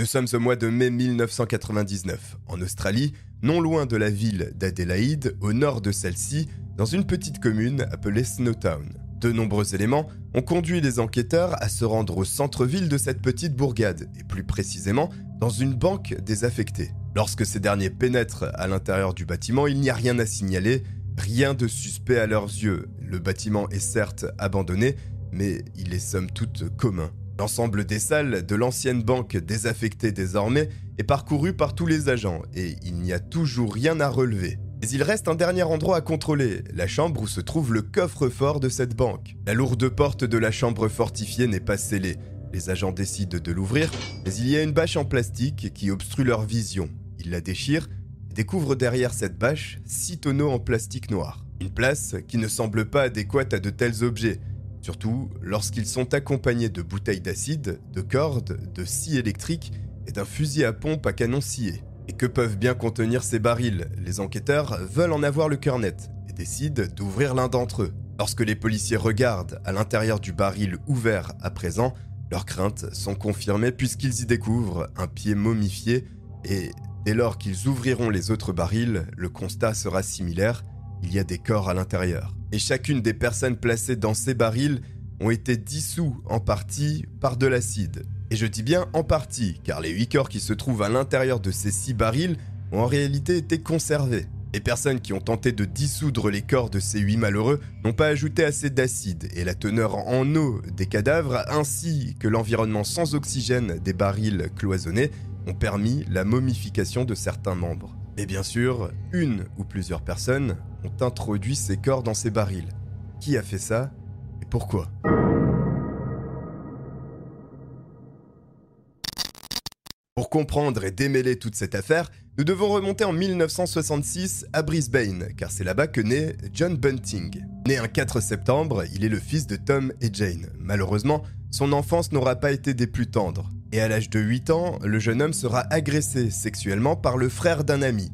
Nous sommes au mois de mai 1999, en Australie, non loin de la ville d'Adélaïde, au nord de celle-ci, dans une petite commune appelée Snowtown. De nombreux éléments ont conduit les enquêteurs à se rendre au centre-ville de cette petite bourgade, et plus précisément dans une banque désaffectée. Lorsque ces derniers pénètrent à l'intérieur du bâtiment, il n'y a rien à signaler, rien de suspect à leurs yeux. Le bâtiment est certes abandonné, mais il est somme toute commun. L'ensemble des salles de l'ancienne banque désaffectée désormais est parcouru par tous les agents et il n'y a toujours rien à relever. Mais il reste un dernier endroit à contrôler, la chambre où se trouve le coffre-fort de cette banque. La lourde porte de la chambre fortifiée n'est pas scellée. Les agents décident de l'ouvrir, mais il y a une bâche en plastique qui obstrue leur vision. Ils la déchirent et découvrent derrière cette bâche six tonneaux en plastique noir. Une place qui ne semble pas adéquate à de tels objets, surtout lorsqu'ils sont accompagnés de bouteilles d'acide, de cordes, de scie électriques et d'un fusil à pompe à canon scié. Et que peuvent bien contenir ces barils? Les enquêteurs veulent en avoir le cœur net et décident d'ouvrir l'un d'entre eux. Lorsque les policiers regardent à l'intérieur du baril ouvert à présent, leurs craintes sont confirmées puisqu'ils y découvrent un pied momifié et dès lors qu'ils ouvriront les autres barils, le constat sera similaire, il y a des corps à l'intérieur. Et chacune des personnes placées dans ces barils ont été dissous en partie par de l'acide. Et je dis bien en partie, car les 8 corps qui se trouvent à l'intérieur de ces 6 barils ont en réalité été conservés. Les personnes qui ont tenté de dissoudre les corps de ces 8 malheureux n'ont pas ajouté assez d'acide, et la teneur en eau des cadavres, ainsi que l'environnement sans oxygène des barils cloisonnés, ont permis la momification de certains membres. Et bien sûr, une ou plusieurs personnes ont introduit ces corps dans ces barils. Qui a fait ça et pourquoi? Pour comprendre et démêler toute cette affaire, nous devons remonter en 1966 à Brisbane, car c'est là-bas que naît John Bunting. Né un 4 septembre, il est le fils de Tom et Jane. Malheureusement, son enfance n'aura pas été des plus tendres. Et à l'âge de 8 ans, le jeune homme sera agressé sexuellement par le frère d'un ami.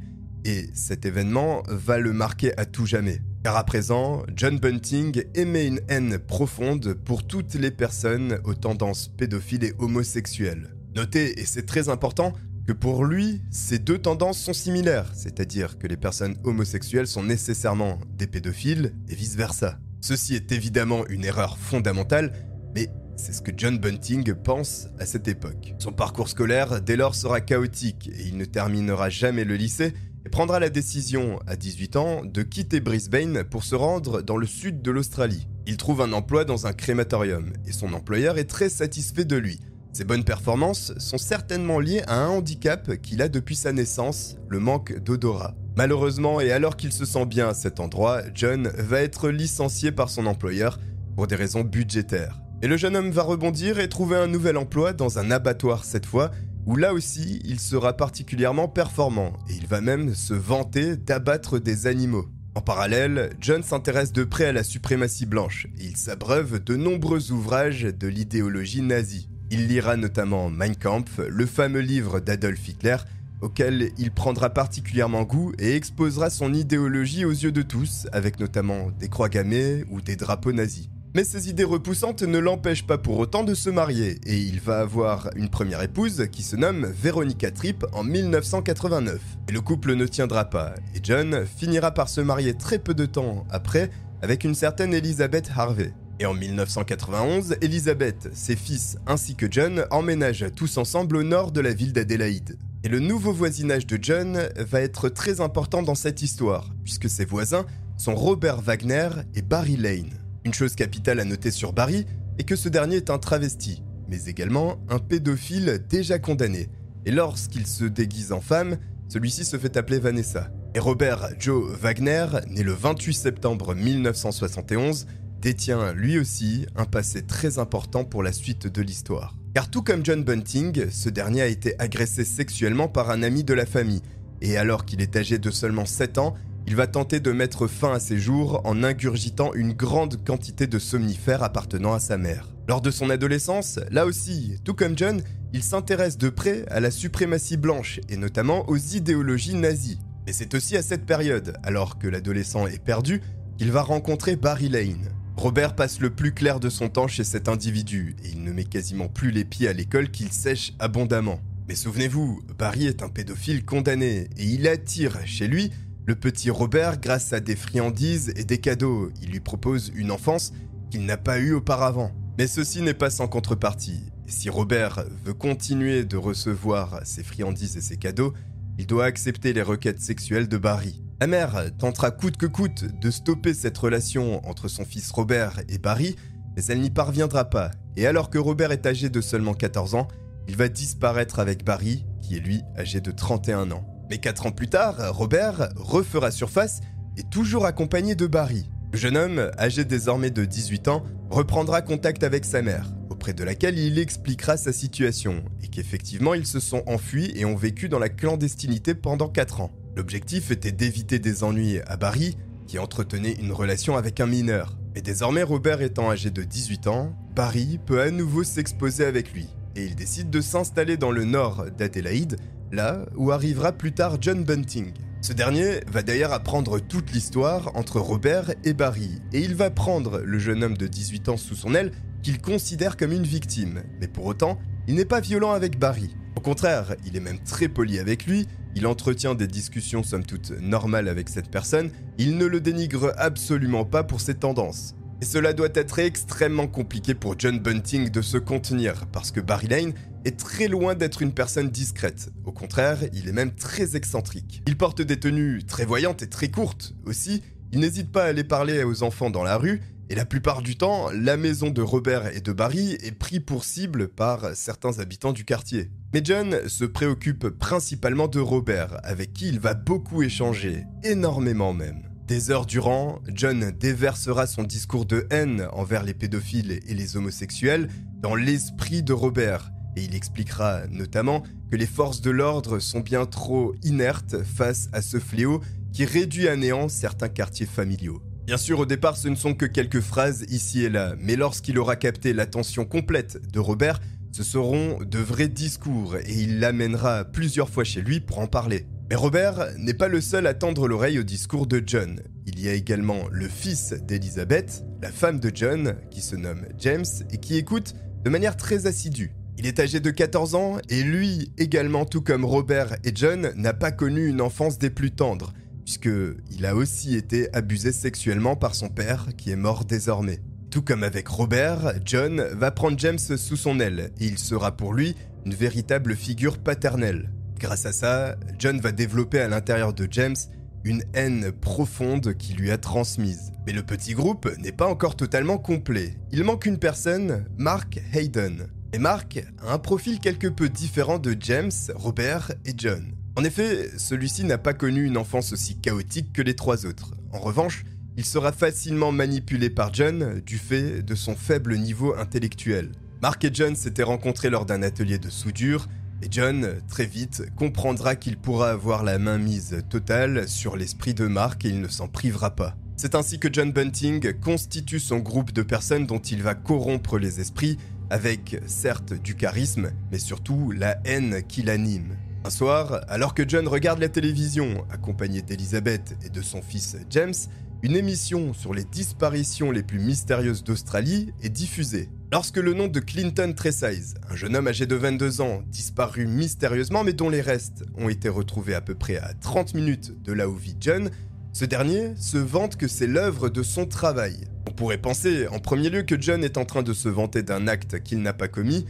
Et cet événement va le marquer à tout jamais. Car à présent, John Bunting émet une haine profonde pour toutes les personnes aux tendances pédophiles et homosexuelles. Notez, et c'est très important, que pour lui, ces deux tendances sont similaires, c'est-à-dire que les personnes homosexuelles sont nécessairement des pédophiles et vice-versa. Ceci est évidemment une erreur fondamentale, mais c'est ce que John Bunting pense à cette époque. Son parcours scolaire dès lors sera chaotique et il ne terminera jamais le lycée prendra la décision à 18 ans de quitter Brisbane pour se rendre dans le sud de l'Australie. Il trouve un emploi dans un crématorium et son employeur est très satisfait de lui. Ses bonnes performances sont certainement liées à un handicap qu'il a depuis sa naissance, le manque d'odorat. Malheureusement, et alors qu'il se sent bien à cet endroit, John va être licencié par son employeur pour des raisons budgétaires. Et le jeune homme va rebondir et trouver un nouvel emploi dans un abattoir cette fois, où là aussi il sera particulièrement performant, et il va même se vanter d'abattre des animaux. En parallèle, John s'intéresse de près à la suprématie blanche, et il s'abreuve de nombreux ouvrages de l'idéologie nazie. Il lira notamment Mein Kampf, le fameux livre d'Adolf Hitler, auquel il prendra particulièrement goût et exposera son idéologie aux yeux de tous, avec notamment des croix gammées ou des drapeaux nazis. Mais ses idées repoussantes ne l'empêchent pas pour autant de se marier, et il va avoir une première épouse qui se nomme Veronica Tripp en 1989. Et le couple ne tiendra pas, et John finira par se marier très peu de temps après avec une certaine Elizabeth Harvey. Et en 1991, Elizabeth, ses fils ainsi que John emménagent tous ensemble au nord de la ville d'Adélaïde. Et le nouveau voisinage de John va être très important dans cette histoire, puisque ses voisins sont Robert Wagner et Barry Lane. Une chose capitale à noter sur Barry est que ce dernier est un travesti, mais également un pédophile déjà condamné. Et lorsqu'il se déguise en femme, celui-ci se fait appeler Vanessa. Et Robert Joe Wagner, né le 28 septembre 1971, détient lui aussi un passé très important pour la suite de l'histoire. Car tout comme John Bunting, ce dernier a été agressé sexuellement par un ami de la famille, et alors qu'il est âgé de seulement 7 ans, il va tenter de mettre fin à ses jours en ingurgitant une grande quantité de somnifères appartenant à sa mère. Lors de son adolescence, là aussi, tout comme John, il s'intéresse de près à la suprématie blanche et notamment aux idéologies nazies. Et c'est aussi à cette période, alors que l'adolescent est perdu, qu'il va rencontrer Barry Lane. Robert passe le plus clair de son temps chez cet individu et il ne met quasiment plus les pieds à l'école qu'il sèche abondamment. Mais souvenez-vous, Barry est un pédophile condamné et il attire chez lui le petit Robert grâce à des friandises et des cadeaux. Il lui propose une enfance qu'il n'a pas eue auparavant. Mais ceci n'est pas sans contrepartie. si Robert veut continuer de recevoir ses friandises et ses cadeaux, il doit accepter les requêtes sexuelles de Barry. La mère tentera coûte que coûte de stopper cette relation entre son fils Robert et Barry, mais elle n'y parviendra pas. Et alors que Robert est âgé de seulement 14 ans, il va disparaître avec Barry, qui est lui âgé de 31 ans. Mais 4 ans plus tard, Robert refera surface et toujours accompagné de Barry. Le jeune homme, âgé désormais de 18 ans, reprendra contact avec sa mère, auprès de laquelle il expliquera sa situation, et qu'effectivement ils se sont enfuis et ont vécu dans la clandestinité pendant 4 ans. L'objectif était d'éviter des ennuis à Barry, qui entretenait une relation avec un mineur. Mais désormais Robert étant âgé de 18 ans, Barry peut à nouveau s'exposer avec lui, et il décide de s'installer dans le nord d'Adélaïde, là où arrivera plus tard John Bunting. Ce dernier va d'ailleurs apprendre toute l'histoire entre Robert et Barry, et il va prendre le jeune homme de 18 ans sous son aile qu'il considère comme une victime. Mais pour autant, il n'est pas violent avec Barry. Au contraire, il est même très poli avec lui, il entretient des discussions somme toute normales avec cette personne, il ne le dénigre absolument pas pour ses tendances. Et cela doit être extrêmement compliqué pour John Bunting de se contenir, parce que Barry Lane est très loin d'être une personne discrète. Au contraire, il est même très excentrique. Il porte des tenues très voyantes et très courtes. Aussi, il n'hésite pas à aller parler aux enfants dans la rue, et la plupart du temps, la maison de Robert et de Barry est prise pour cible par certains habitants du quartier. Mais John se préoccupe principalement de Robert, avec qui il va beaucoup échanger, énormément même. Des heures durant, John déversera son discours de haine envers les pédophiles et les homosexuels dans l'esprit de Robert, et il expliquera notamment que les forces de l'ordre sont bien trop inertes face à ce fléau qui réduit à néant certains quartiers familiaux. Bien sûr, au départ, ce ne sont que quelques phrases ici et là, mais lorsqu'il aura capté l'attention complète de Robert, ce seront de vrais discours et il l'amènera plusieurs fois chez lui pour en parler. Mais Robert n'est pas le seul à tendre l'oreille au discours de John. Il y a également le fils d'Elizabeth, la femme de John, qui se nomme James, et qui écoute de manière très assidue. Il est âgé de 14 ans, et lui également, tout comme Robert et John, n'a pas connu une enfance des plus tendres, puisqu'il a aussi été abusé sexuellement par son père, qui est mort désormais. Tout comme avec Robert, John va prendre James sous son aile, et il sera pour lui une véritable figure paternelle. Grâce à ça, John va développer à l'intérieur de James une haine profonde qui lui a transmise. Mais le petit groupe n'est pas encore totalement complet. Il manque une personne, Mark Hayden. Et Mark a un profil quelque peu différent de James, Robert et John. En effet, celui-ci n'a pas connu une enfance aussi chaotique que les trois autres. En revanche, il sera facilement manipulé par John du fait de son faible niveau intellectuel. Mark et John s'étaient rencontrés lors d'un atelier de soudure et John, très vite, comprendra qu'il pourra avoir la main mise totale sur l'esprit de Mark et il ne s'en privera pas. C'est ainsi que John Bunting constitue son groupe de personnes dont il va corrompre les esprits avec certes du charisme, mais surtout la haine qui l'anime. Un soir, alors que John regarde la télévision, accompagné d'Elizabeth et de son fils James, une émission sur les disparitions les plus mystérieuses d'Australie est diffusée. Lorsque le nom de Clinton Tresize, un jeune homme âgé de 22 ans, disparu mystérieusement mais dont les restes ont été retrouvés à peu près à 30 minutes de là où vit John, ce dernier se vante que c'est l'œuvre de son travail. On pourrait penser en premier lieu que John est en train de se vanter d'un acte qu'il n'a pas commis,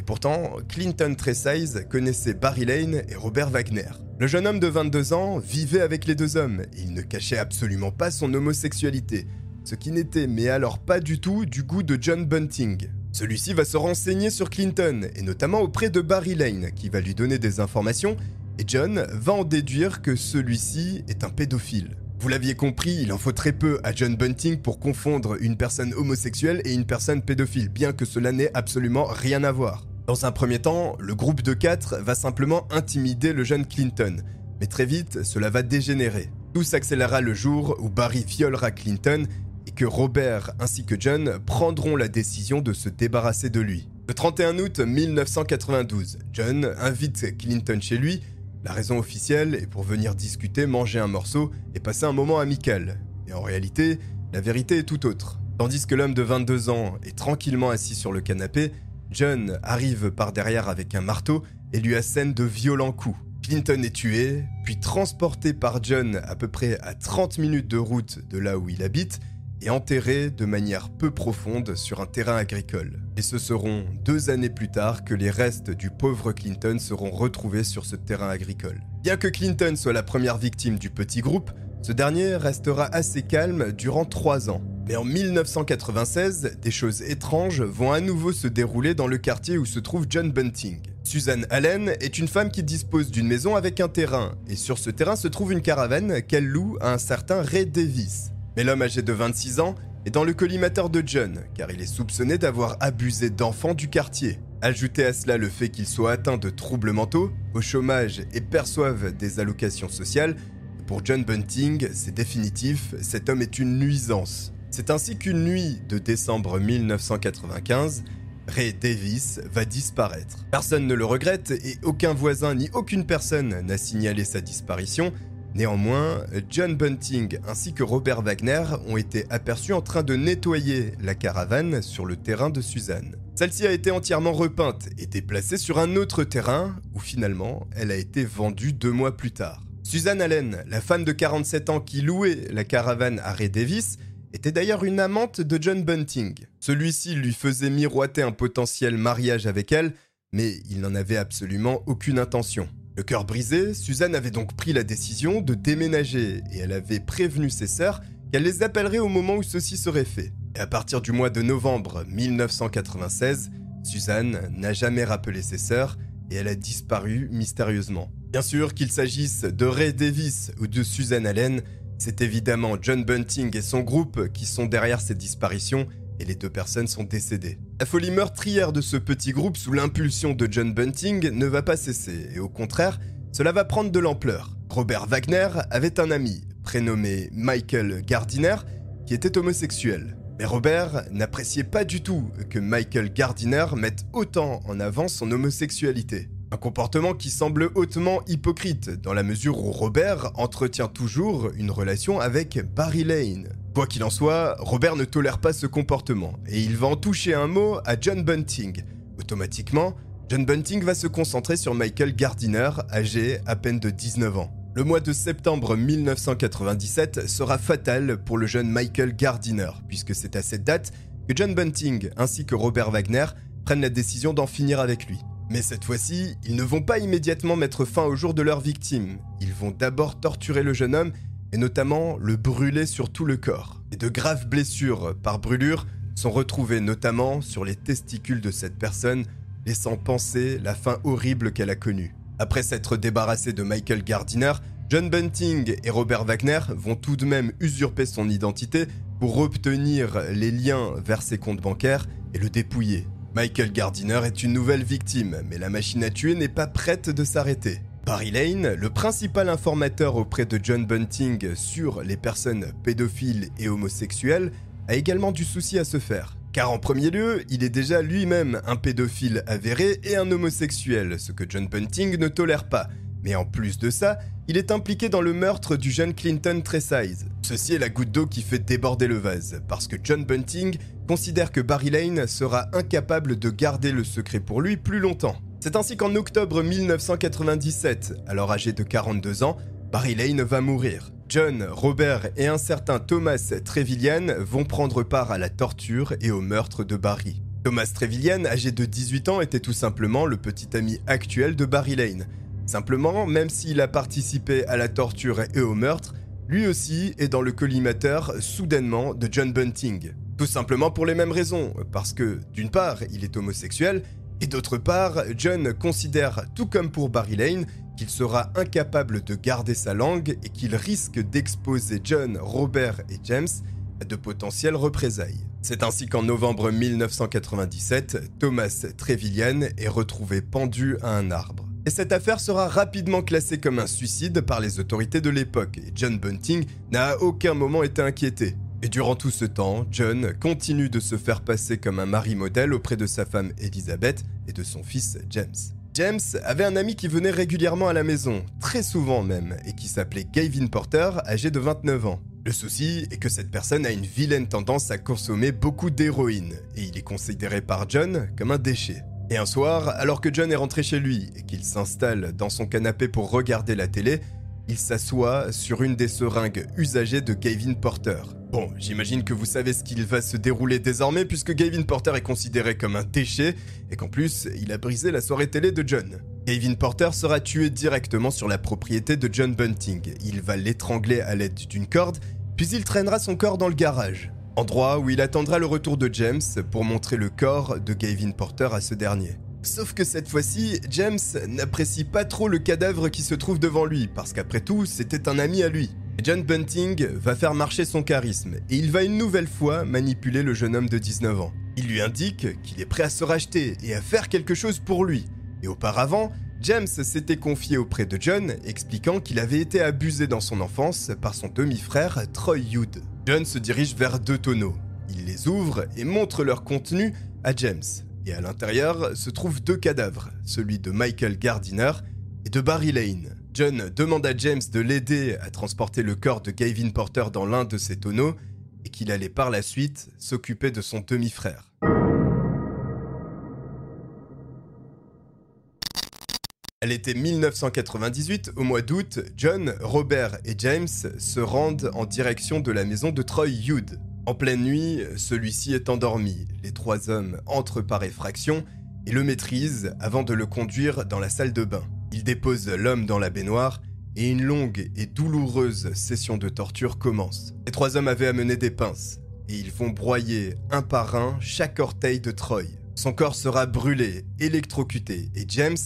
et pourtant Clinton Tresize connaissait Barry Lane et Robert Wagner. Le jeune homme de 22 ans vivait avec les deux hommes et il ne cachait absolument pas son homosexualité, ce qui n'était mais alors pas du tout du goût de John Bunting. Celui-ci va se renseigner sur Clinton, et notamment auprès de Barry Lane, qui va lui donner des informations, et John va en déduire que celui-ci est un pédophile. Vous l'aviez compris, il en faut très peu à John Bunting pour confondre une personne homosexuelle et une personne pédophile, bien que cela n'ait absolument rien à voir. Dans un premier temps, le groupe de quatre va simplement intimider le jeune Clinton, mais très vite, cela va dégénérer. Tout s'accélérera le jour où Barry violera Clinton Robert ainsi que John prendront la décision de se débarrasser de lui. Le 31 août 1992, John invite Clinton chez lui. La raison officielle est pour venir discuter, manger un morceau et passer un moment amical. Et en réalité, la vérité est tout autre. Tandis que l'homme de 22 ans est tranquillement assis sur le canapé, John arrive par derrière avec un marteau et lui assène de violents coups. Clinton est tué, puis transporté par John à peu près à 30 minutes de route de là où il habite, et enterré de manière peu profonde sur un terrain agricole. Et ce seront deux années plus tard que les restes du pauvre Clinton seront retrouvés sur ce terrain agricole. Bien que Clinton soit la première victime du petit groupe, ce dernier restera assez calme durant trois ans. Mais en 1996, des choses étranges vont à nouveau se dérouler dans le quartier où se trouve John Bunting. Suzanne Allen est une femme qui dispose d'une maison avec un terrain, et sur ce terrain se trouve une caravane qu'elle loue à un certain Ray Davis. Mais l'homme âgé de 26 ans est dans le collimateur de John, car il est soupçonné d'avoir abusé d'enfants du quartier. Ajoutez à cela le fait qu'il soit atteint de troubles mentaux, au chômage et perçoive des allocations sociales, pour John Bunting, c'est définitif, cet homme est une nuisance. C'est ainsi qu'une nuit de décembre 1995, Ray Davis va disparaître. Personne ne le regrette et aucun voisin ni aucune personne n'a signalé sa disparition, Néanmoins, John Bunting ainsi que Robert Wagner ont été aperçus en train de nettoyer la caravane sur le terrain de Suzanne. Celle-ci a été entièrement repeinte et déplacée sur un autre terrain où finalement elle a été vendue deux mois plus tard. Suzanne Allen, la femme de 47 ans qui louait la caravane à Ray Davis, était d'ailleurs une amante de John Bunting. Celui-ci lui faisait miroiter un potentiel mariage avec elle, mais il n'en avait absolument aucune intention. Le cœur brisé, Suzanne avait donc pris la décision de déménager et elle avait prévenu ses sœurs qu'elle les appellerait au moment où ceci serait fait. Et à partir du mois de novembre 1996, Suzanne n'a jamais rappelé ses sœurs et elle a disparu mystérieusement. Bien sûr qu'il s'agisse de Ray Davis ou de Suzanne Allen, c'est évidemment John Bunting et son groupe qui sont derrière ces disparitions et les deux personnes sont décédées. La folie meurtrière de ce petit groupe sous l'impulsion de John Bunting ne va pas cesser, et au contraire, cela va prendre de l'ampleur. Robert Wagner avait un ami, prénommé Michael Gardiner, qui était homosexuel. Mais Robert n'appréciait pas du tout que Michael Gardiner mette autant en avant son homosexualité. Un comportement qui semble hautement hypocrite, dans la mesure où Robert entretient toujours une relation avec Barry Lane. Quoi qu'il en soit, Robert ne tolère pas ce comportement, et il va en toucher un mot à John Bunting. Automatiquement, John Bunting va se concentrer sur Michael Gardiner, âgé à peine de 19 ans. Le mois de septembre 1997 sera fatal pour le jeune Michael Gardiner, puisque c'est à cette date que John Bunting ainsi que Robert Wagner prennent la décision d'en finir avec lui. Mais cette fois-ci, ils ne vont pas immédiatement mettre fin au jour de leur victime. Ils vont d'abord torturer le jeune homme et notamment le brûler sur tout le corps. Et de graves blessures par brûlure sont retrouvées notamment sur les testicules de cette personne, laissant penser la fin horrible qu'elle a connue. Après s'être débarrassé de Michael Gardiner, John Bunting et Robert Wagner vont tout de même usurper son identité pour obtenir les liens vers ses comptes bancaires et le dépouiller. Michael Gardiner est une nouvelle victime, mais la machine à tuer n'est pas prête de s'arrêter. Barry Lane, le principal informateur auprès de John Bunting sur les personnes pédophiles et homosexuelles, a également du souci à se faire. Car en premier lieu, il est déjà lui-même un pédophile avéré et un homosexuel, ce que John Bunting ne tolère pas. Mais en plus de ça, il est impliqué dans le meurtre du jeune Clinton Tresize. Ceci est la goutte d'eau qui fait déborder le vase, parce que John Bunting considère que Barry Lane sera incapable de garder le secret pour lui plus longtemps. C'est ainsi qu'en octobre 1997, alors âgé de 42 ans, Barry Lane va mourir. John, Robert et un certain Thomas Trevillian vont prendre part à la torture et au meurtre de Barry. Thomas Trevillian, âgé de 18 ans, était tout simplement le petit ami actuel de Barry Lane. Simplement, même s'il a participé à la torture et au meurtre, lui aussi est dans le collimateur soudainement de John Bunting. Tout simplement pour les mêmes raisons, parce que d'une part, il est homosexuel, et d'autre part, John considère, tout comme pour Barry Lane, qu'il sera incapable de garder sa langue et qu'il risque d'exposer John, Robert et James à de potentielles représailles. C'est ainsi qu'en novembre 1997, Thomas Trevillian est retrouvé pendu à un arbre. Et cette affaire sera rapidement classée comme un suicide par les autorités de l'époque, et John Bunting n'a à aucun moment été inquiété. Et durant tout ce temps, John continue de se faire passer comme un mari modèle auprès de sa femme Elizabeth et de son fils James. James avait un ami qui venait régulièrement à la maison, très souvent même, et qui s'appelait Gavin Porter, âgé de 29 ans. Le souci est que cette personne a une vilaine tendance à consommer beaucoup d'héroïne, et il est considéré par John comme un déchet. Et un soir, alors que John est rentré chez lui et qu'il s'installe dans son canapé pour regarder la télé, il s'assoit sur une des seringues usagées de Gavin Porter. Bon, j'imagine que vous savez ce qu'il va se dérouler désormais puisque Gavin Porter est considéré comme un déchet et qu'en plus, il a brisé la soirée télé de John. Gavin Porter sera tué directement sur la propriété de John Bunting. Il va l'étrangler à l'aide d'une corde, puis il traînera son corps dans le garage. Endroit où il attendra le retour de James pour montrer le corps de Gavin Porter à ce dernier. Sauf que cette fois-ci, James n'apprécie pas trop le cadavre qui se trouve devant lui, parce qu'après tout, c'était un ami à lui. John Bunting va faire marcher son charisme et il va une nouvelle fois manipuler le jeune homme de 19 ans. Il lui indique qu'il est prêt à se racheter et à faire quelque chose pour lui. Et auparavant, James s'était confié auprès de John, expliquant qu'il avait été abusé dans son enfance par son demi-frère Troy Hood. John se dirige vers deux tonneaux. Il les ouvre et montre leur contenu à James. Et à l'intérieur se trouvent deux cadavres, celui de Michael Gardiner et de Barry Lane. John demande à James de l'aider à transporter le corps de Gavin Porter dans l'un de ses tonneaux et qu'il allait par la suite s'occuper de son demi-frère. Elle était 1998, au mois d'août, John, Robert et James se rendent en direction de la maison de Troy Hood. En pleine nuit, celui-ci est endormi. Les trois hommes entrent par effraction et le maîtrisent avant de le conduire dans la salle de bain. Ils déposent l'homme dans la baignoire et une longue et douloureuse session de torture commence. Les trois hommes avaient amené des pinces et ils vont broyer un par un chaque orteil de Troy. Son corps sera brûlé, électrocuté et James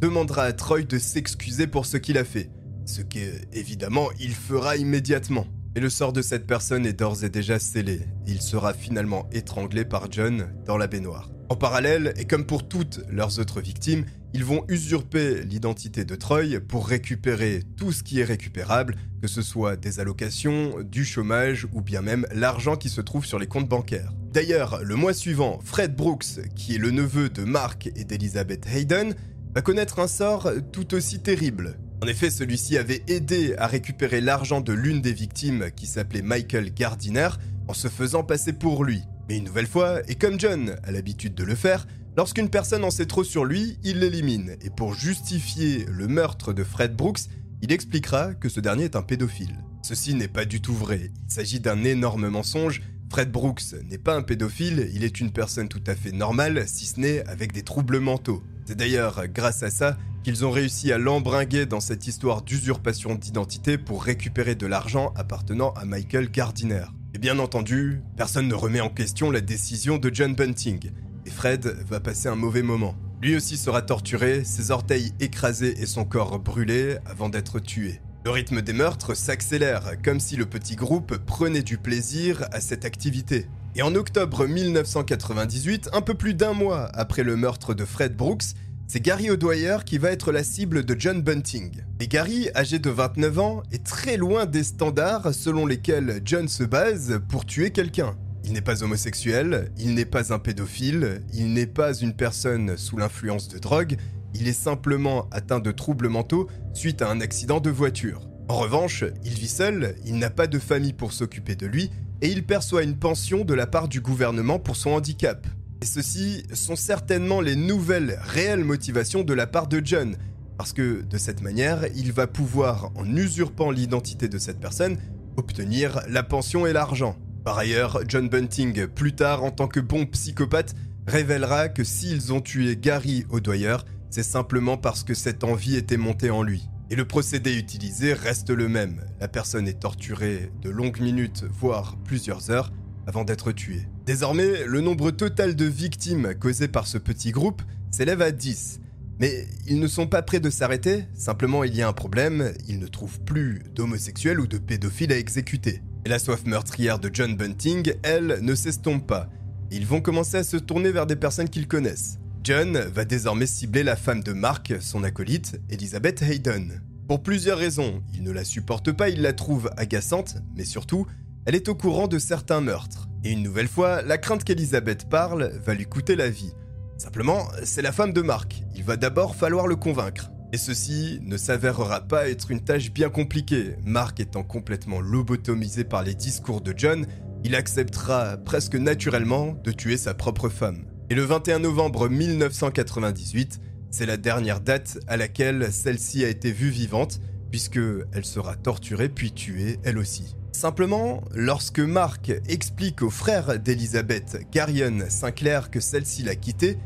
demandera à Troy de s'excuser pour ce qu'il a fait, ce que, évidemment, il fera immédiatement. Et le sort de cette personne est d'ores et déjà scellé. Il sera finalement étranglé par John dans la baignoire. En parallèle, et comme pour toutes leurs autres victimes, ils vont usurper l'identité de Troy pour récupérer tout ce qui est récupérable, que ce soit des allocations, du chômage ou bien même l'argent qui se trouve sur les comptes bancaires. D'ailleurs, le mois suivant, Fred Brooks, qui est le neveu de Mark et d'Elizabeth Hayden, va connaître un sort tout aussi terrible. En effet, celui-ci avait aidé à récupérer l'argent de l'une des victimes qui s'appelait Michael Gardiner en se faisant passer pour lui. Mais une nouvelle fois, et comme John a l'habitude de le faire, lorsqu'une personne en sait trop sur lui, il l'élimine. Et pour justifier le meurtre de Fred Brooks, il expliquera que ce dernier est un pédophile. Ceci n'est pas du tout vrai, il s'agit d'un énorme mensonge. Fred Brooks n'est pas un pédophile, il est une personne tout à fait normale, si ce n'est avec des troubles mentaux. C'est d'ailleurs grâce à ça qu'ils ont réussi à l'embringuer dans cette histoire d'usurpation d'identité pour récupérer de l'argent appartenant à Michael Gardiner. Et bien entendu, personne ne remet en question la décision de John Bunting, et Fred va passer un mauvais moment. Lui aussi sera torturé, ses orteils écrasés et son corps brûlé avant d'être tué. Le rythme des meurtres s'accélère, comme si le petit groupe prenait du plaisir à cette activité. Et en octobre 1998, un peu plus d'un mois après le meurtre de Fred Brooks, c'est Gary O'Dwyer qui va être la cible de John Bunting. Et Gary, âgé de 29 ans, est très loin des standards selon lesquels John se base pour tuer quelqu'un. Il n'est pas homosexuel, il n'est pas un pédophile, il n'est pas une personne sous l'influence de drogue, il est simplement atteint de troubles mentaux suite à un accident de voiture. En revanche, il vit seul, il n'a pas de famille pour s'occuper de lui, et il perçoit une pension de la part du gouvernement pour son handicap. Et ceci sont certainement les nouvelles réelles motivations de la part de John, parce que de cette manière, il va pouvoir, en usurpant l'identité de cette personne, obtenir la pension et l'argent. Par ailleurs, John Bunting, plus tard en tant que bon psychopathe, révélera que s'ils ont tué Gary O'Dwyer, c'est simplement parce que cette envie était montée en lui. Et le procédé utilisé reste le même. La personne est torturée de longues minutes, voire plusieurs heures, avant d'être tuée. Désormais, le nombre total de victimes causées par ce petit groupe s'élève à 10. Mais ils ne sont pas prêts de s'arrêter, simplement il y a un problème, ils ne trouvent plus d'homosexuels ou de pédophiles à exécuter. Et la soif meurtrière de John Bunting, elle, ne s'estompe pas. Ils vont commencer à se tourner vers des personnes qu'ils connaissent. John va désormais cibler la femme de Mark, son acolyte, Elizabeth Hayden. Pour plusieurs raisons, il ne la supporte pas, il la trouve agaçante, mais surtout, elle est au courant de certains meurtres. Et une nouvelle fois, la crainte qu'Elizabeth parle va lui coûter la vie. Simplement, c'est la femme de Mark, il va d'abord falloir le convaincre. Et ceci ne s'avérera pas être une tâche bien compliquée. Mark étant complètement lobotomisé par les discours de John, il acceptera presque naturellement de tuer sa propre femme. Et le 21 novembre 1998, c'est la dernière date à laquelle celle-ci a été vue vivante, puisque elle sera torturée puis tuée elle aussi. Simplement, lorsque Mark explique au frère d'Elizabeth, Garion Sinclair, que celle-ci l'a quitté,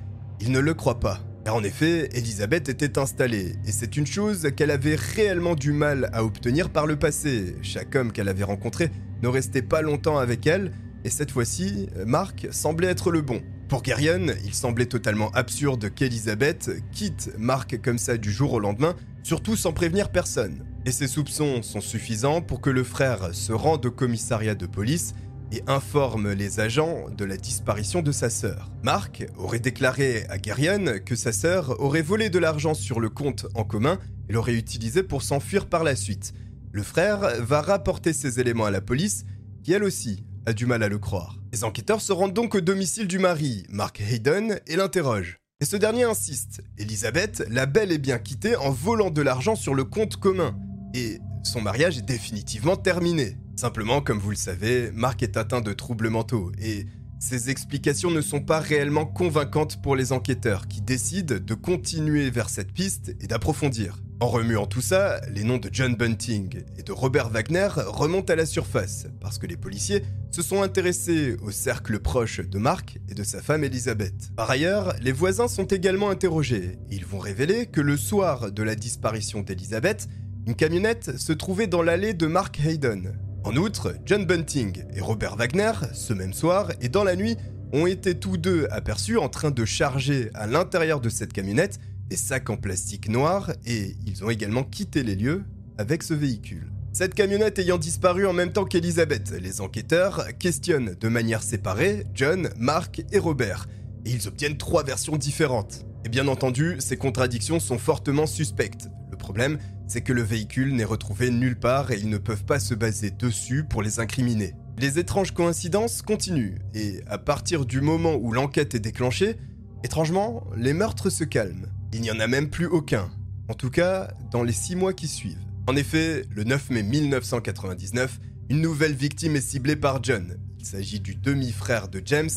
il ne le croit pas. En effet, Elizabeth était installée, et c'est une chose qu'elle avait réellement du mal à obtenir par le passé. Chaque homme qu'elle avait rencontré ne restait pas longtemps avec elle, et cette fois-ci, Mark semblait être le bon. Pour Garion, il semblait totalement absurde qu'Elizabeth quitte Mark comme ça du jour au lendemain, surtout sans prévenir personne. Et ses soupçons sont suffisants pour que le frère se rende au commissariat de police et informe les agents de la disparition de sa sœur. Mark aurait déclaré à Garion que sa sœur aurait volé de l'argent sur le compte en commun et l'aurait utilisé pour s'enfuir par la suite. Le frère va rapporter ces éléments à la police, qui elle aussi a du mal à le croire. Les enquêteurs se rendent donc au domicile du mari, Mark Hayden, et l'interrogent. Et ce dernier insiste. Elisabeth l'a bel et bien quitté en volant de l'argent sur le compte commun. Et son mariage est définitivement terminé. Simplement, comme vous le savez, Mark est atteint de troubles mentaux et ces explications ne sont pas réellement convaincantes pour les enquêteurs qui décident de continuer vers cette piste et d'approfondir. En remuant tout ça, les noms de John Bunting et de Robert Wagner remontent à la surface parce que les policiers se sont intéressés au cercle proche de Mark et de sa femme Elizabeth. Par ailleurs, les voisins sont également interrogés ils vont révéler que le soir de la disparition d'Elizabeth, une camionnette se trouvait dans l'allée de Mark Hayden, en outre, John Bunting et Robert Wagner, ce même soir et dans la nuit, ont été tous deux aperçus en train de charger à l'intérieur de cette camionnette des sacs en plastique noir et ils ont également quitté les lieux avec ce véhicule. Cette camionnette ayant disparu en même temps qu'Elisabeth, les enquêteurs questionnent de manière séparée John, Mark et Robert, et ils obtiennent trois versions différentes. Et bien entendu, ces contradictions sont fortement suspectes. Le problème, c'est que le véhicule n'est retrouvé nulle part et ils ne peuvent pas se baser dessus pour les incriminer. Les étranges coïncidences continuent, et à partir du moment où l'enquête est déclenchée, étrangement, les meurtres se calment. Il n'y en a même plus aucun, en tout cas dans les six mois qui suivent. En effet, le 9 mai 1999, une nouvelle victime est ciblée par John. Il s'agit du demi-frère de James,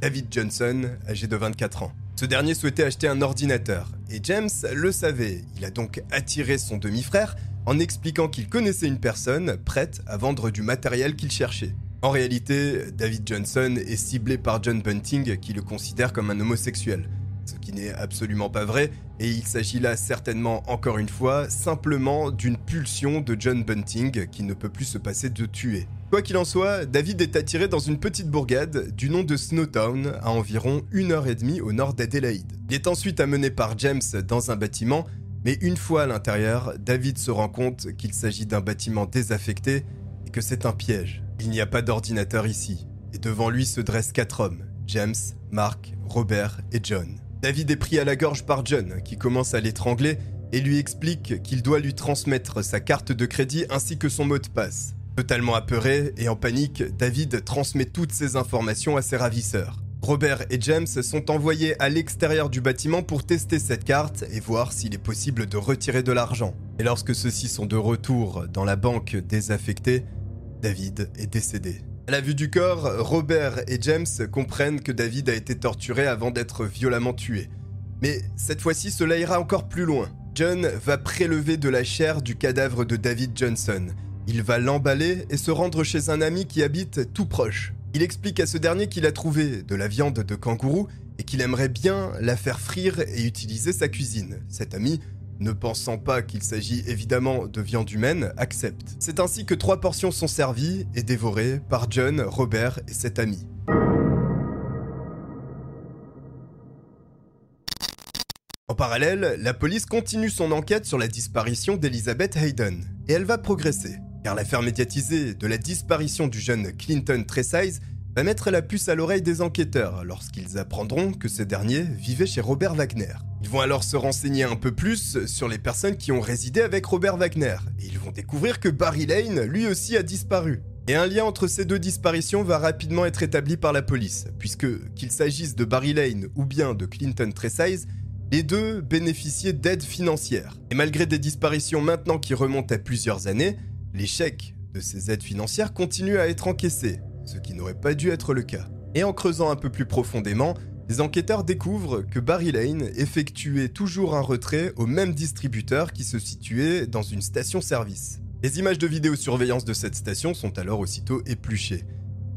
David Johnson, âgé de 24 ans. Ce dernier souhaitait acheter un ordinateur, et James le savait. Il a donc attiré son demi-frère en expliquant qu'il connaissait une personne prête à vendre du matériel qu'il cherchait. En réalité, David Johnson est ciblé par John Bunting qui le considère comme un homosexuel ce qui n'est absolument pas vrai, et il s'agit là certainement encore une fois simplement d'une pulsion de John Bunting qui ne peut plus se passer de tuer. Quoi qu'il en soit, David est attiré dans une petite bourgade du nom de Snowtown, à environ une heure et demie au nord d'Adélaïde. Il est ensuite amené par James dans un bâtiment, mais une fois à l'intérieur, David se rend compte qu'il s'agit d'un bâtiment désaffecté et que c'est un piège. Il n'y a pas d'ordinateur ici, et devant lui se dressent quatre hommes, James, Mark, Robert et John. David est pris à la gorge par John, qui commence à l'étrangler et lui explique qu'il doit lui transmettre sa carte de crédit ainsi que son mot de passe. Totalement apeuré et en panique, David transmet toutes ces informations à ses ravisseurs. Robert et James sont envoyés à l'extérieur du bâtiment pour tester cette carte et voir s'il est possible de retirer de l'argent. Et lorsque ceux-ci sont de retour dans la banque désaffectée, David est décédé. La vue du corps, Robert et James comprennent que David a été torturé avant d'être violemment tué. Mais cette fois-ci, cela ira encore plus loin. John va prélever de la chair du cadavre de David Johnson. Il va l'emballer et se rendre chez un ami qui habite tout proche. Il explique à ce dernier qu'il a trouvé de la viande de kangourou et qu'il aimerait bien la faire frire et utiliser sa cuisine. Cet ami ne pensant pas qu'il s'agit évidemment de viande humaine, accepte. C'est ainsi que trois portions sont servies et dévorées par John, Robert et cet ami. En parallèle, la police continue son enquête sur la disparition d'Elizabeth Hayden, et elle va progresser, car l'affaire médiatisée de la disparition du jeune Clinton Tresize va mettre la puce à l'oreille des enquêteurs lorsqu'ils apprendront que ce dernier vivait chez Robert Wagner. Ils vont alors se renseigner un peu plus sur les personnes qui ont résidé avec Robert Wagner, et ils vont découvrir que Barry Lane, lui aussi, a disparu. Et un lien entre ces deux disparitions va rapidement être établi par la police, puisque qu'il s'agisse de Barry Lane ou bien de Clinton Tresize, les deux bénéficiaient d'aides financières. Et malgré des disparitions maintenant qui remontent à plusieurs années, chèques de ces aides financières continuent à être encaissés, ce qui n'aurait pas dû être le cas. Et en creusant un peu plus profondément, les enquêteurs découvrent que Barry Lane effectuait toujours un retrait au même distributeur qui se situait dans une station-service. Les images de vidéosurveillance de cette station sont alors aussitôt épluchées.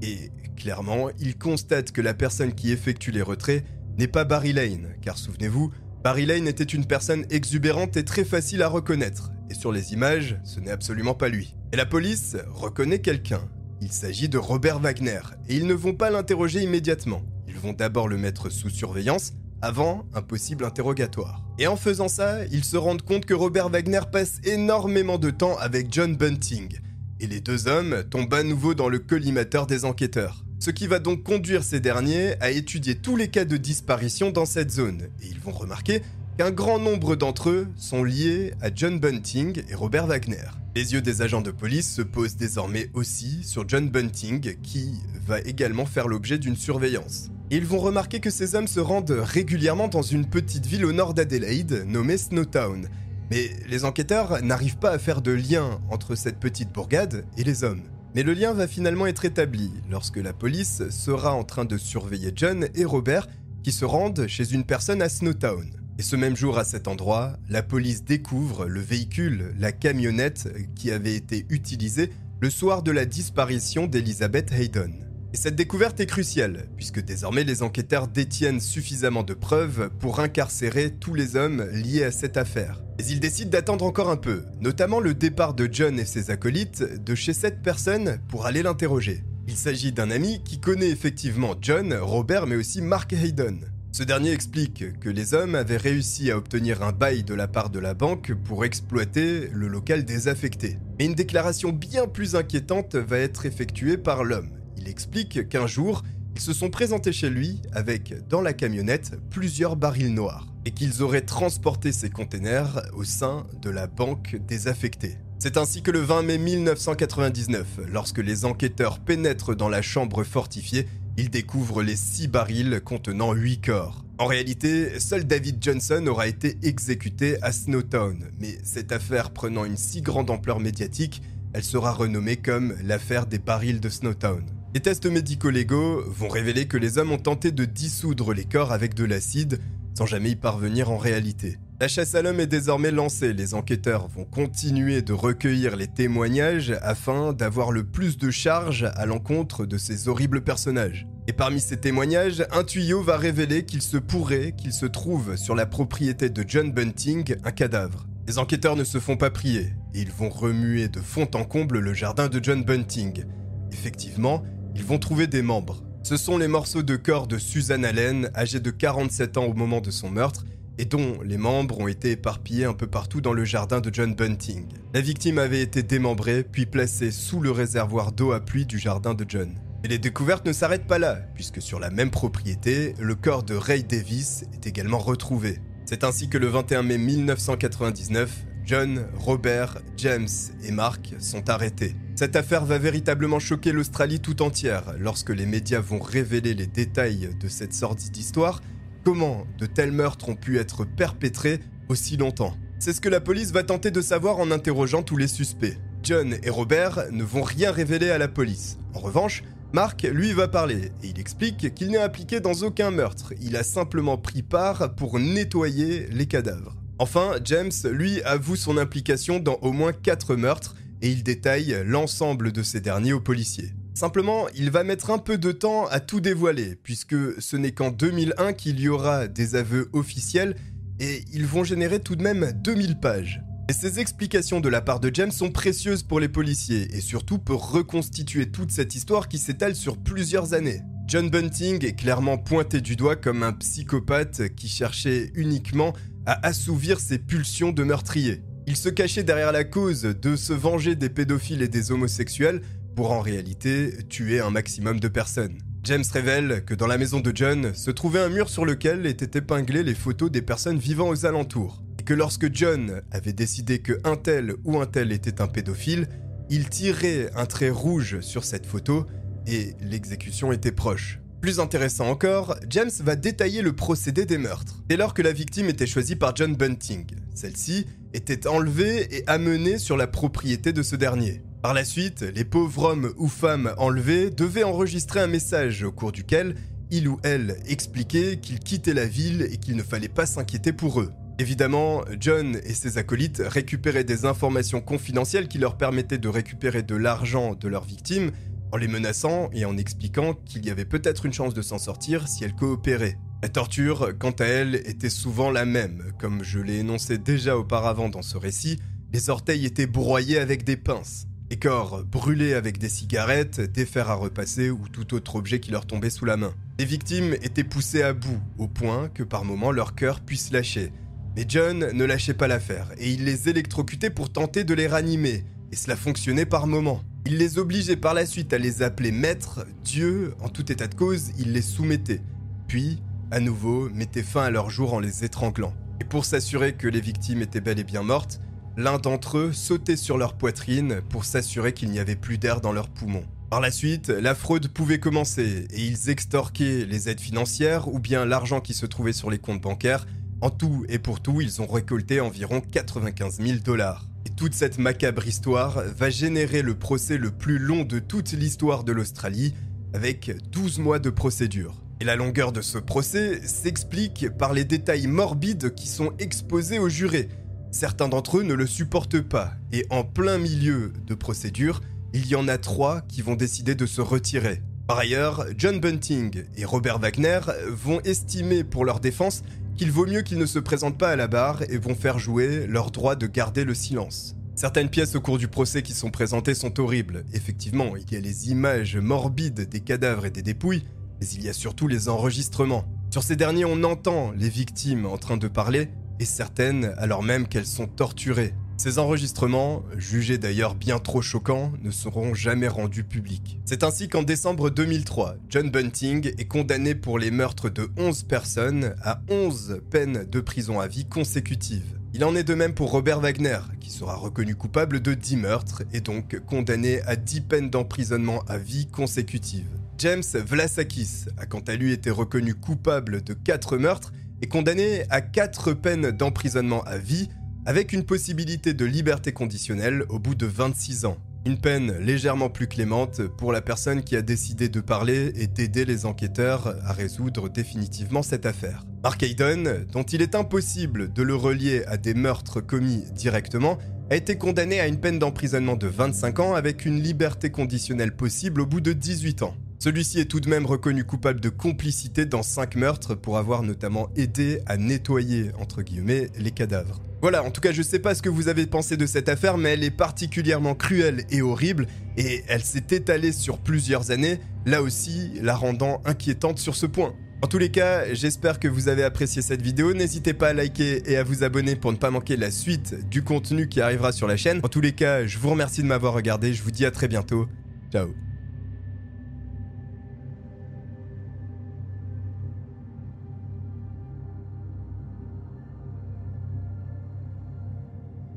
Et clairement, ils constatent que la personne qui effectue les retraits n'est pas Barry Lane, car souvenez-vous, Barry Lane était une personne exubérante et très facile à reconnaître, et sur les images, ce n'est absolument pas lui. Et la police reconnaît quelqu'un. Il s'agit de Robert Wagner, et ils ne vont pas l'interroger immédiatement. Ils vont d'abord le mettre sous surveillance avant un possible interrogatoire. Et en faisant ça, ils se rendent compte que Robert Wagner passe énormément de temps avec John Bunting. Et les deux hommes tombent à nouveau dans le collimateur des enquêteurs. Ce qui va donc conduire ces derniers à étudier tous les cas de disparition dans cette zone. Et ils vont remarquer qu'un grand nombre d'entre eux sont liés à John Bunting et Robert Wagner. Les yeux des agents de police se posent désormais aussi sur John Bunting, qui va également faire l'objet d'une surveillance. Ils vont remarquer que ces hommes se rendent régulièrement dans une petite ville au nord d'Adelaide nommée Snowtown. Mais les enquêteurs n'arrivent pas à faire de lien entre cette petite bourgade et les hommes. Mais le lien va finalement être établi lorsque la police sera en train de surveiller John et Robert qui se rendent chez une personne à Snowtown. Et ce même jour à cet endroit, la police découvre le véhicule, la camionnette qui avait été utilisée le soir de la disparition d'Elizabeth Hayden. Et cette découverte est cruciale, puisque désormais les enquêteurs détiennent suffisamment de preuves pour incarcérer tous les hommes liés à cette affaire. Mais ils décident d'attendre encore un peu, notamment le départ de John et ses acolytes de chez cette personne pour aller l'interroger. Il s'agit d'un ami qui connaît effectivement John, Robert mais aussi Mark Hayden. Ce dernier explique que les hommes avaient réussi à obtenir un bail de la part de la banque pour exploiter le local désaffecté. Mais une déclaration bien plus inquiétante va être effectuée par l'homme. Il explique qu'un jour, ils se sont présentés chez lui avec, dans la camionnette, plusieurs barils noirs et qu'ils auraient transporté ces containers au sein de la banque désaffectée. C'est ainsi que le 20 mai 1999, lorsque les enquêteurs pénètrent dans la chambre fortifiée, ils découvrent les 6 barils contenant 8 corps. En réalité, seul David Johnson aura été exécuté à Snowtown, mais cette affaire prenant une si grande ampleur médiatique, elle sera renommée comme l'affaire des barils de Snowtown. Les tests médico-légaux vont révéler que les hommes ont tenté de dissoudre les corps avec de l'acide, sans jamais y parvenir en réalité. La chasse à l'homme est désormais lancée, les enquêteurs vont continuer de recueillir les témoignages afin d'avoir le plus de charges à l'encontre de ces horribles personnages. Et parmi ces témoignages, un tuyau va révéler qu'il se pourrait qu'il se trouve sur la propriété de John Bunting un cadavre. Les enquêteurs ne se font pas prier, et ils vont remuer de fond en comble le jardin de John Bunting. Effectivement, ils vont trouver des membres. Ce sont les morceaux de corps de Susan Allen, âgée de 47 ans au moment de son meurtre, et dont les membres ont été éparpillés un peu partout dans le jardin de John Bunting. La victime avait été démembrée puis placée sous le réservoir d'eau à pluie du jardin de John. Et les découvertes ne s'arrêtent pas là, puisque sur la même propriété, le corps de Ray Davis est également retrouvé. C'est ainsi que le 21 mai 1999, John, Robert, James et Mark sont arrêtés. Cette affaire va véritablement choquer l'Australie tout entière lorsque les médias vont révéler les détails de cette sordide histoire Comment de tels meurtres ont pu être perpétrés aussi longtemps? C'est ce que la police va tenter de savoir en interrogeant tous les suspects. John et Robert ne vont rien révéler à la police. En revanche, Mark, lui, va parler, et il explique qu'il n'est impliqué dans aucun meurtre, il a simplement pris part pour nettoyer les cadavres. Enfin, James, lui, avoue son implication dans au moins 4 meurtres, et il détaille l'ensemble de ces derniers aux policiers. Simplement, il va mettre un peu de temps à tout dévoiler, puisque ce n'est qu'en 2001 qu'il y aura des aveux officiels, et ils vont générer tout de même 2000 pages. Et ces explications de la part de James sont précieuses pour les policiers, et surtout pour reconstituer toute cette histoire qui s'étale sur plusieurs années. John Bunting est clairement pointé du doigt comme un psychopathe qui cherchait uniquement à assouvir ses pulsions de meurtrier. Il se cachait derrière la cause de se venger des pédophiles et des homosexuels pour en réalité tuer un maximum de personnes. James révèle que dans la maison de John se trouvait un mur sur lequel étaient épinglées les photos des personnes vivant aux alentours, et que lorsque John avait décidé que un tel ou un tel était un pédophile, il tirait un trait rouge sur cette photo et l'exécution était proche. Plus intéressant encore, James va détailler le procédé des meurtres. Dès lors que la victime était choisie par John Bunting, celle-ci était enlevée et amenée sur la propriété de ce dernier. Par la suite, les pauvres hommes ou femmes enlevés devaient enregistrer un message au cours duquel il ou elle expliquait qu'ils quittaient la ville et qu'il ne fallait pas s'inquiéter pour eux. Évidemment, John et ses acolytes récupéraient des informations confidentielles qui leur permettaient de récupérer de l'argent de leurs victimes en les menaçant et en expliquant qu'il y avait peut-être une chance de s'en sortir si elles coopéraient. La torture, quant à elle, était souvent la même. Comme je l'ai énoncé déjà auparavant dans ce récit, les orteils étaient broyés avec des pinces, les corps brûlés avec des cigarettes, des fers à repasser ou tout autre objet qui leur tombait sous la main. Les victimes étaient poussées à bout, au point que par moments leur cœur puisse lâcher. Mais John ne lâchait pas l'affaire, et il les électrocutait pour tenter de les ranimer, et cela fonctionnait par moments. Il les obligeait par la suite à les appeler maîtres, dieux, en tout état de cause, il les soumettait. Puis, à nouveau, mettait fin à leur jour en les étranglant. Et pour s'assurer que les victimes étaient bel et bien mortes, l'un d'entre eux sautait sur leur poitrine pour s'assurer qu'il n'y avait plus d'air dans leurs poumons. Par la suite, la fraude pouvait commencer et ils extorquaient les aides financières ou bien l'argent qui se trouvait sur les comptes bancaires. En tout et pour tout, ils ont récolté environ 95 000 dollars. Et toute cette macabre histoire va générer le procès le plus long de toute l'histoire de l'Australie, avec 12 mois de procédure. Et la longueur de ce procès s'explique par les détails morbides qui sont exposés aux jurés. Certains d'entre eux ne le supportent pas, et en plein milieu de procédure, il y en a trois qui vont décider de se retirer. Par ailleurs, John Bunting et Robert Wagner vont estimer pour leur défense qu'il vaut mieux qu'ils ne se présentent pas à la barre et vont faire jouer leur droit de garder le silence. Certaines pièces au cours du procès qui sont présentées sont horribles. Effectivement, il y a les images morbides des cadavres et des dépouilles, mais il y a surtout les enregistrements. Sur ces derniers, on entend les victimes en train de parler, et certaines alors même qu'elles sont torturées. Ces enregistrements, jugés d'ailleurs bien trop choquants, ne seront jamais rendus publics. C'est ainsi qu'en décembre 2003, John Bunting est condamné pour les meurtres de 11 personnes à 11 peines de prison à vie consécutives. Il en est de même pour Robert Wagner, qui sera reconnu coupable de 10 meurtres et donc condamné à 10 peines d'emprisonnement à vie consécutives. James Vlasakis a quant à lui été reconnu coupable de 4 meurtres et condamné à 4 peines d'emprisonnement à vie avec une possibilité de liberté conditionnelle au bout de 26 ans. Une peine légèrement plus clémente pour la personne qui a décidé de parler et d'aider les enquêteurs à résoudre définitivement cette affaire. Mark Hayden, dont il est impossible de le relier à des meurtres commis directement, a été condamné à une peine d'emprisonnement de 25 ans avec une liberté conditionnelle possible au bout de 18 ans. Celui-ci est tout de même reconnu coupable de complicité dans 5 meurtres pour avoir notamment aidé à nettoyer, entre guillemets, les cadavres. Voilà, en tout cas je sais pas ce que vous avez pensé de cette affaire, mais elle est particulièrement cruelle et horrible, et elle s'est étalée sur plusieurs années, là aussi la rendant inquiétante sur ce point. En tous les cas, j'espère que vous avez apprécié cette vidéo. N'hésitez pas à liker et à vous abonner pour ne pas manquer la suite du contenu qui arrivera sur la chaîne. En tous les cas, je vous remercie de m'avoir regardé. Je vous dis à très bientôt. Ciao